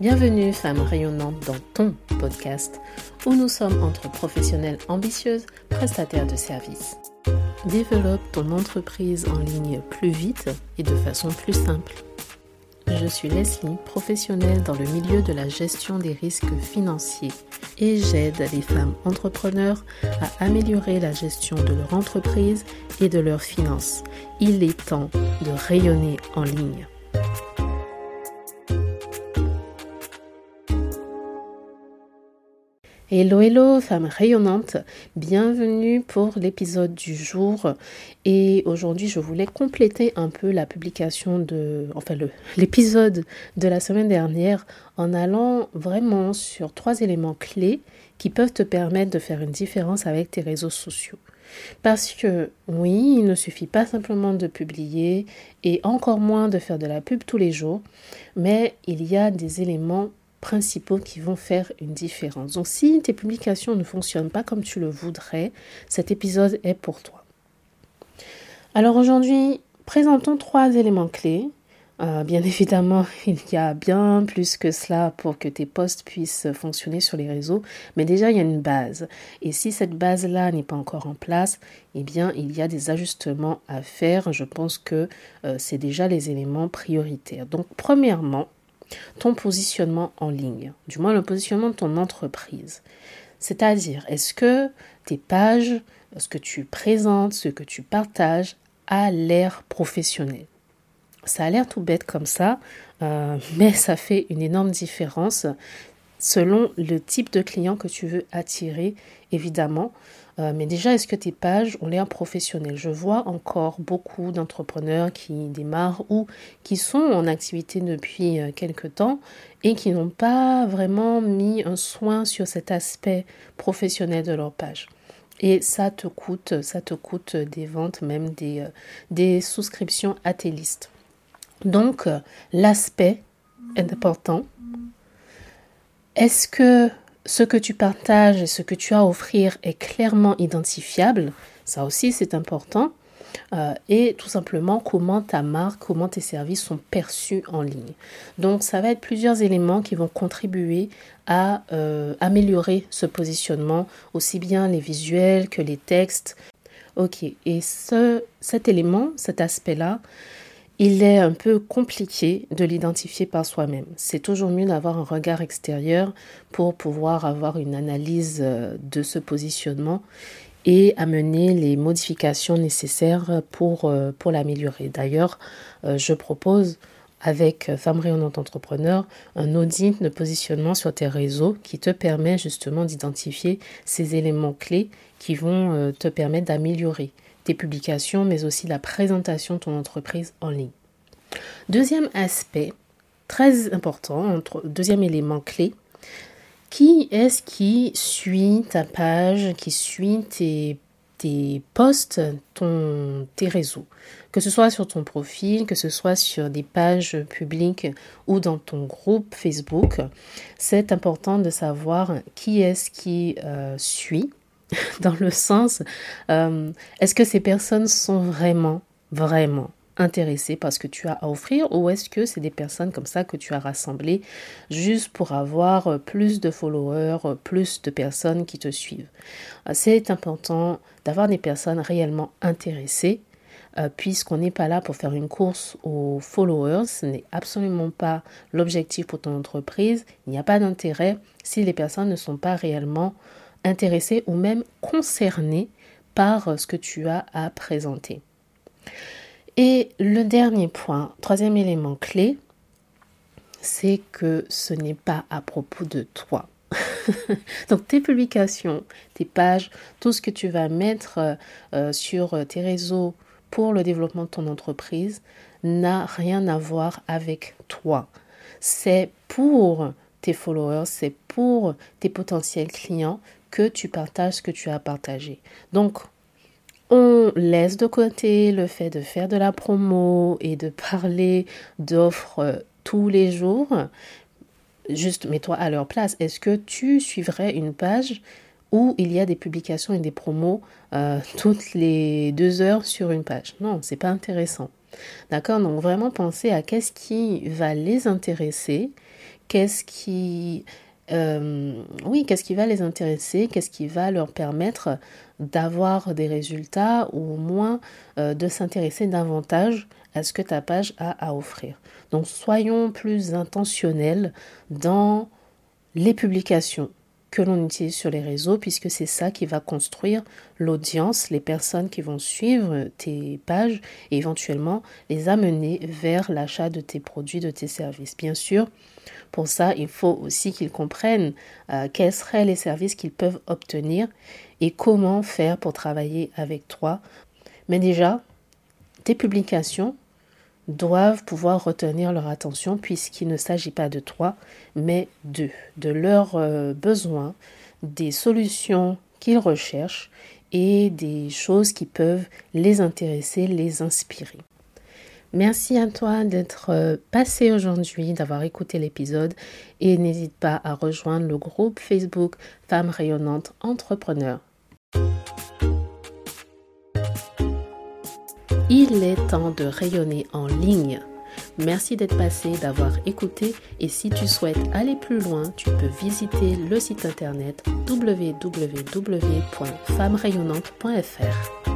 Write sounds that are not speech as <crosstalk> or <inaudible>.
Bienvenue, femme rayonnante, dans ton podcast où nous sommes entre professionnelles ambitieuses, prestataires de services. Développe ton entreprise en ligne plus vite et de façon plus simple. Je suis Leslie, professionnelle dans le milieu de la gestion des risques financiers et j'aide les femmes entrepreneurs à améliorer la gestion de leur entreprise et de leurs finances. Il est temps de rayonner en ligne. Hello, hello, femme rayonnante, bienvenue pour l'épisode du jour. Et aujourd'hui, je voulais compléter un peu la publication de, enfin, <laughs> l'épisode de la semaine dernière en allant vraiment sur trois éléments clés qui peuvent te permettre de faire une différence avec tes réseaux sociaux. Parce que oui, il ne suffit pas simplement de publier et encore moins de faire de la pub tous les jours, mais il y a des éléments principaux qui vont faire une différence. Donc si tes publications ne fonctionnent pas comme tu le voudrais, cet épisode est pour toi. Alors aujourd'hui, présentons trois éléments clés. Euh, bien <laughs> évidemment, il y a bien plus que cela pour que tes posts puissent fonctionner sur les réseaux, mais déjà il y a une base. Et si cette base-là n'est pas encore en place, eh bien il y a des ajustements à faire. Je pense que euh, c'est déjà les éléments prioritaires. Donc premièrement, ton positionnement en ligne, du moins le positionnement de ton entreprise. C'est-à-dire, est-ce que tes pages, ce que tu présentes, ce que tu partages a l'air professionnel? Ça a l'air tout bête comme ça, euh, <laughs> mais ça fait une énorme différence selon le type de client que tu veux attirer, évidemment. Euh, mais déjà, est-ce que tes pages ont l'air professionnelles? Je vois encore beaucoup d'entrepreneurs qui démarrent ou qui sont en activité depuis euh, quelques temps et qui n'ont pas vraiment mis un soin sur cet aspect professionnel de leur page. Et ça te coûte, ça te coûte des ventes, même des, euh, des souscriptions à tes listes. Donc, l'aspect est important. Est-ce que ce que tu partages et ce que tu as à offrir est clairement identifiable, ça aussi c'est important, euh, et tout simplement comment ta marque, comment tes services sont perçus en ligne. Donc ça va être plusieurs éléments qui vont contribuer à euh, améliorer ce positionnement, aussi bien les visuels que les textes. Ok, et ce, cet élément, cet aspect-là, il est un peu compliqué de l'identifier par soi-même. C'est toujours mieux d'avoir un regard extérieur pour pouvoir avoir une analyse euh, de ce positionnement et amener les modifications nécessaires pour, euh, l'améliorer. D'ailleurs, euh, je propose avec Femme Rayonnante Entrepreneur un audit de positionnement sur tes réseaux qui te permet justement d'identifier ces éléments clés qui vont te permettre d'améliorer publications, mais aussi la présentation de ton entreprise en ligne. Deuxième aspect, très important, deuxième élément clé, qui est-ce qui suit ta page, qui suit tes, tes posts, ton, tes réseaux? Que ce soit sur ton profil, que ce soit sur des pages publiques ou dans ton groupe Facebook, c'est important de savoir qui est-ce qui euh, suit <laughs> dans le sens, euh, est-ce que ces personnes sont vraiment, vraiment intéressées par ce que tu as à offrir ou est-ce que c'est des personnes comme ça que tu as rassemblées juste pour avoir plus de followers, plus de personnes qui te suivent? C'est important d'avoir des personnes réellement intéressées euh, puisqu'on n'est pas là pour faire une course aux followers, ce n'est absolument pas l'objectif pour ton entreprise, il n'y a pas d'intérêt si les personnes ne sont pas réellement intéressé ou même concerné par ce que tu as à présenter. Et le dernier point, troisième élément clé, c'est que ce n'est pas à propos de toi. <laughs> Donc tes publications, tes pages, tout ce que tu vas mettre euh, sur tes réseaux pour le développement de ton entreprise n'a rien à voir avec toi. C'est pour tes followers, c'est pour tes potentiels clients que tu partages ce que tu as partagé. Donc, on laisse de côté le fait de faire de la promo et de parler d'offres euh, tous les jours. Juste mets-toi à leur place. Est-ce que tu suivrais une page où il y a des publications et des promos euh, <laughs> toutes les deux heures sur une page? Non, c'est pas intéressant. D'accord? Donc vraiment penser à qu'est-ce qui va les intéresser qu'est-ce qui euh, oui, qu'est-ce qui va les intéresser, qu'est-ce qui va leur permettre d'avoir des résultats ou au moins euh, de s'intéresser davantage à ce que ta page a à offrir? Donc soyons plus intentionnels dans les publications que l'on utilise sur les réseaux, puisque c'est ça qui va construire l'audience, les personnes qui vont suivre tes pages et éventuellement les amener vers l'achat de tes produits, de tes services. Bien sûr, pour ça, il faut aussi qu'ils comprennent euh, quels seraient les services qu'ils peuvent obtenir et comment faire pour travailler avec toi. Mais déjà, tes publications doivent pouvoir retenir leur attention puisqu'il ne s'agit pas de toi, mais d'eux, de leurs euh, besoins, des solutions qu'ils recherchent et des choses qui peuvent les intéresser, les inspirer. Merci à toi d'être euh, passé aujourd'hui, d'avoir écouté l'épisode et n'hésite pas à rejoindre le groupe Facebook Femmes rayonnantes entrepreneurs. Il est temps de rayonner en ligne. Merci d'être passé, d'avoir écouté et si tu souhaites aller plus loin, tu peux visiter le site internet www.femmerayonnante.fr.